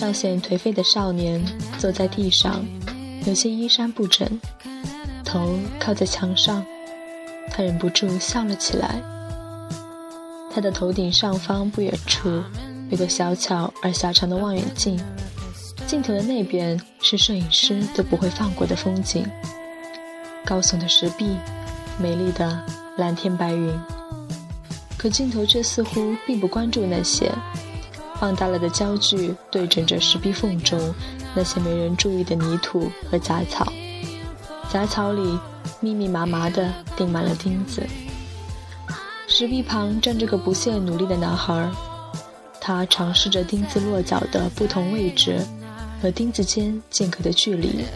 稍显颓废的少年坐在地上，有些衣衫不整，头靠在墙上，他忍不住笑了起来。他的头顶上方不远处有个小巧而狭长的望远镜，镜头的那边是摄影师都不会放过的风景：高耸的石壁，美丽的蓝天白云。可镜头却似乎并不关注那些。放大了的焦距对准着石壁缝中那些没人注意的泥土和杂草，杂草里密密麻麻地钉满了钉子。石壁旁站着个不懈努力的男孩，他尝试着钉子落脚的不同位置和钉子间间隔的距离。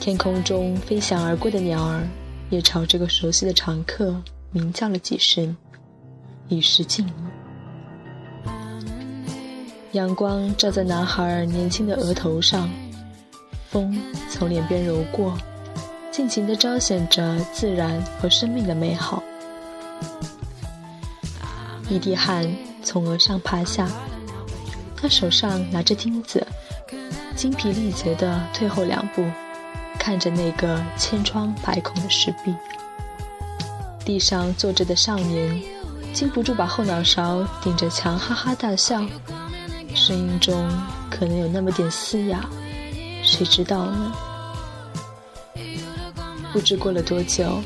天空中飞翔而过的鸟儿也朝这个熟悉的常客鸣叫了几声，以示敬意。阳光照在男孩年轻的额头上，风从脸边柔过，尽情地彰显着自然和生命的美好。一滴汗从额上爬下，他手上拿着钉子，精疲力竭地退后两步，看着那个千疮百孔的石壁。地上坐着的少年，禁不住把后脑勺顶着墙，哈哈大笑。声音中可能有那么点嘶哑，谁知道呢？不知过了多久，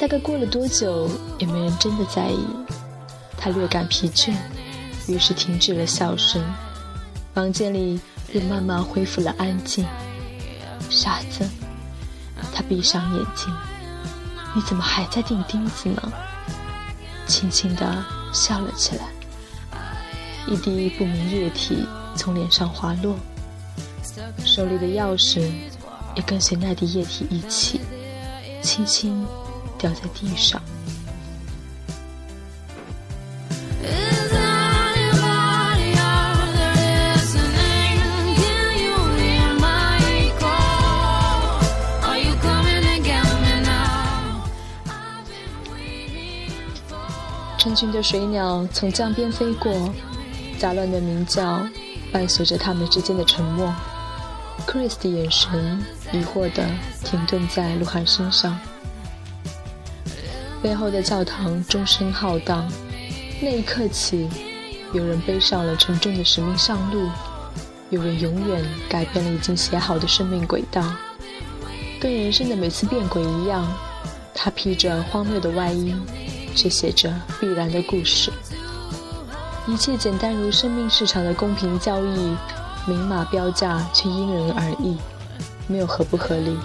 大概过了多久，也没人真的在意。他略感疲倦，于是停止了笑声。房间里又慢慢恢复了安静。傻子，他闭上眼睛，你怎么还在钉钉子呢？轻轻地笑了起来。一滴不明液体从脸上滑落，手里的钥匙也跟随那滴液体一起，轻轻掉在地上。成群的水鸟从江边飞过。杂乱的鸣叫伴随着他们之间的沉默。Chris 的眼神疑惑地停顿在鹿晗身上。背后的教堂钟声浩荡，那一刻起，有人背上了沉重的使命上路，有人永远改变了已经写好的生命轨道。跟人生的每次变轨一样，他披着荒谬的外衣，却写着必然的故事。一切简单如生命市场的公平交易，明码标价却因人而异，没有合不合理，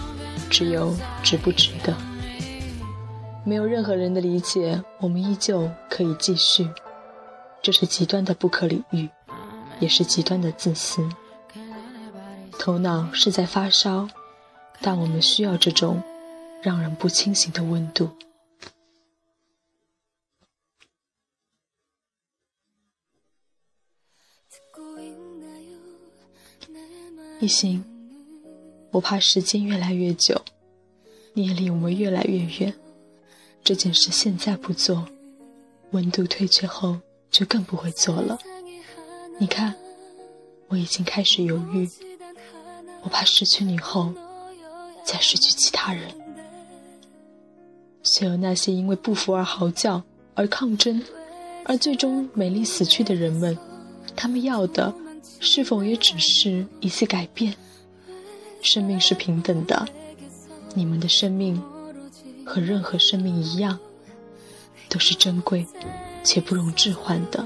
只有值不值得。没有任何人的理解，我们依旧可以继续。这是极端的不可理喻，也是极端的自私。头脑是在发烧，但我们需要这种让人不清醒的温度。一行，我怕时间越来越久，你也离我们越来越远。这件事现在不做，温度退却后就更不会做了。你看，我已经开始犹豫。我怕失去你后，再失去其他人。所有那些因为不服而嚎叫、而抗争，而最终美丽死去的人们，他们要的。是否也只是一次改变？生命是平等的，你们的生命和任何生命一样，都是珍贵且不容置换的。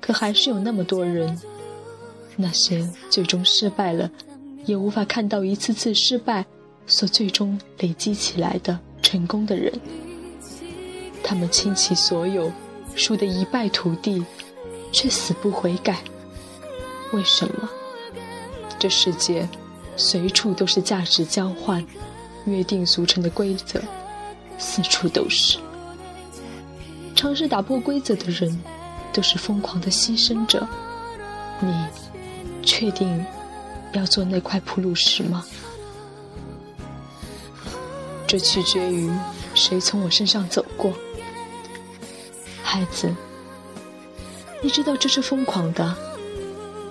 可还是有那么多人，那些最终失败了，也无法看到一次次失败所最终累积起来的成功的人，他们倾其所有，输得一败涂地。却死不悔改，为什么？这世界随处都是价值交换、约定俗成的规则，四处都是。尝试打破规则的人，都是疯狂的牺牲者。你确定要做那块铺路石吗？这取决于谁从我身上走过，孩子。你知道这是疯狂的，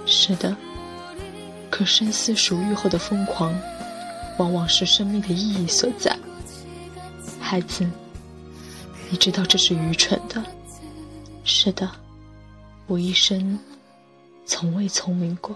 是的，可深思熟虑后的疯狂，往往是生命的意义所在。孩子，你知道这是愚蠢的。是的，我一生从未聪明过。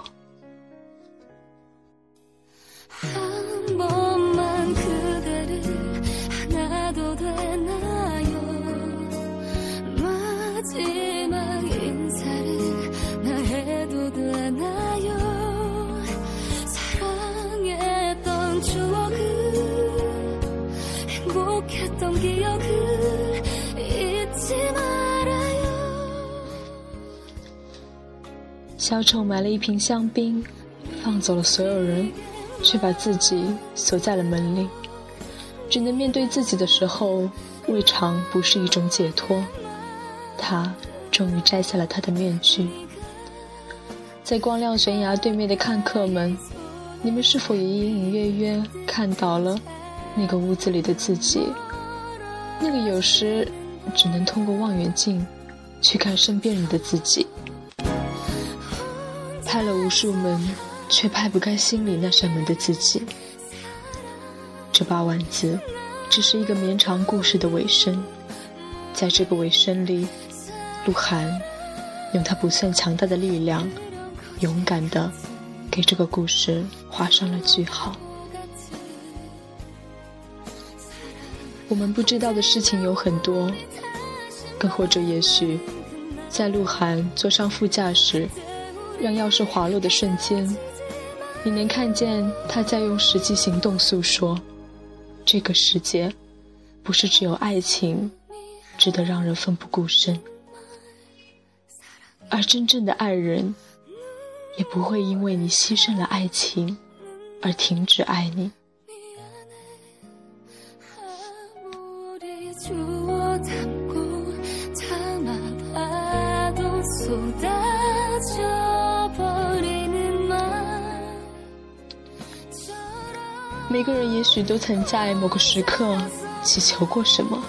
小丑买了一瓶香槟，放走了所有人，却把自己锁在了门里。只能面对自己的时候，未尝不是一种解脱。他终于摘下了他的面具。在光亮悬崖对面的看客们，你们是否也隐隐约约看到了那个屋子里的自己？那个有时只能通过望远镜去看身边人的自己。拍了无数门，却拍不开心里那扇门的自己。这八万字，只是一个绵长故事的尾声。在这个尾声里，鹿晗用他不算强大的力量，勇敢的给这个故事画上了句号。我们不知道的事情有很多，更或者也许，在鹿晗坐上副驾驶。让钥匙滑落的瞬间，你能看见他在用实际行动诉说：这个世界，不是只有爱情，值得让人奋不顾身，而真正的爱人，也不会因为你牺牲了爱情，而停止爱你。每个人也许都曾在某个时刻祈求过什么。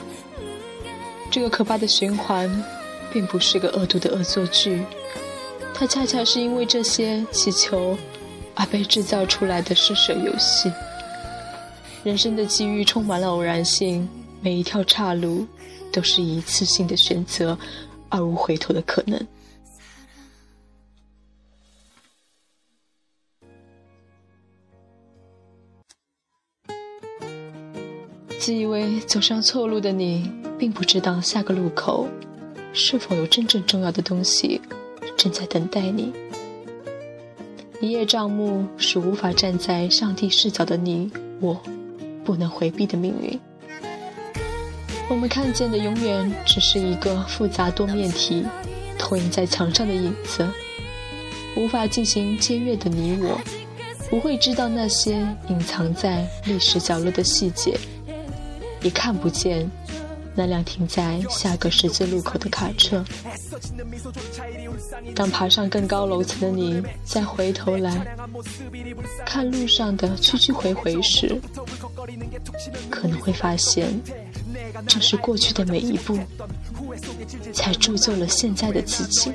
这个可怕的循环，并不是个恶毒的恶作剧，它恰恰是因为这些祈求而被制造出来的施舍游戏。人生的机遇充满了偶然性，每一条岔路都是一次性的选择，而无回头的可能。自以为走上错路的你，并不知道下个路口是否有真正重要的东西正在等待你。一叶障目是无法站在上帝视角的你我，不能回避的命运。我们看见的永远只是一个复杂多面体投影在墙上的影子，无法进行僭越的你我，不会知道那些隐藏在历史角落的细节。也看不见那辆停在下个十字路口的卡车。当爬上更高楼层的你再回头来看路上的去去回回时，可能会发现，这是过去的每一步，才铸就了现在的自己。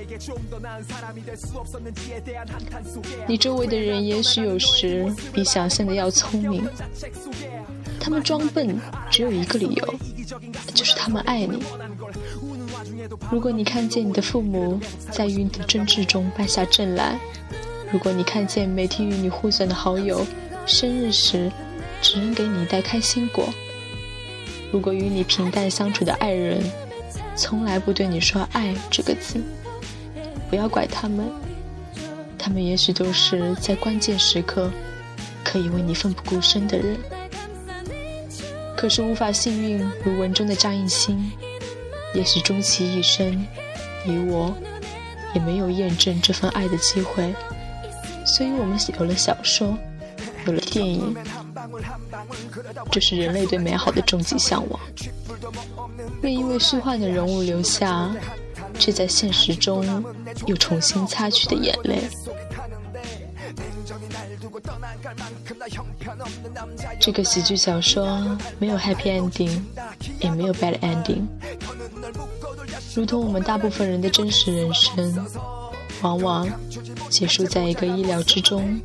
你周围的人也许有时比想象的要聪明。他们装笨，只有一个理由，就是他们爱你。如果你看见你的父母在与你的争执中败下阵来，如果你看见每天与你互损的好友生日时只能给你一袋开心果，如果与你平淡相处的爱人从来不对你说“爱”这个字，不要怪他们，他们也许都是在关键时刻可以为你奋不顾身的人。可是无法幸运如文中的张艺兴，也许终其一生，你我也没有验证这份爱的机会。所以我们有了小说，有了电影，这是人类对美好的终极向往。愿意为虚幻的人物留下，却在现实中又重新擦去的眼泪。这个喜剧小说没有 happy ending，也没有 bad ending，如同我们大部分人的真实人生，往往结束在一个意料之中、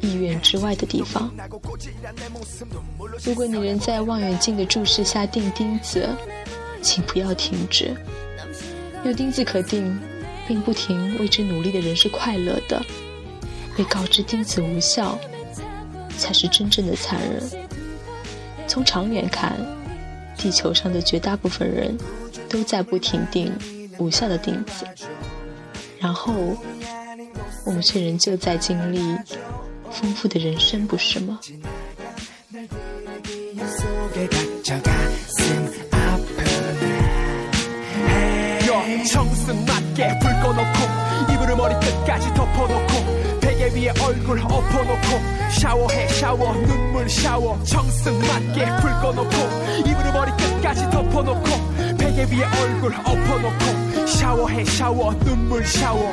意愿之外的地方。如果你仍在望远镜的注视下钉钉子，请不要停止。有钉子可钉，并不停为之努力的人是快乐的。被告知钉子无效，才是真正的残忍。从长远看，地球上的绝大部分人都在不停钉无效的钉子，然后我们却仍旧在经历丰富的人生，不是吗？ 위에 얼굴 엎어놓고 샤워해 샤워 눈물 샤워 정승 맞게 불 꺼놓고 이불을 머리 끝까지 덮어놓고 베개 위에 얼굴 엎어놓고 샤워해 샤워 눈물 샤워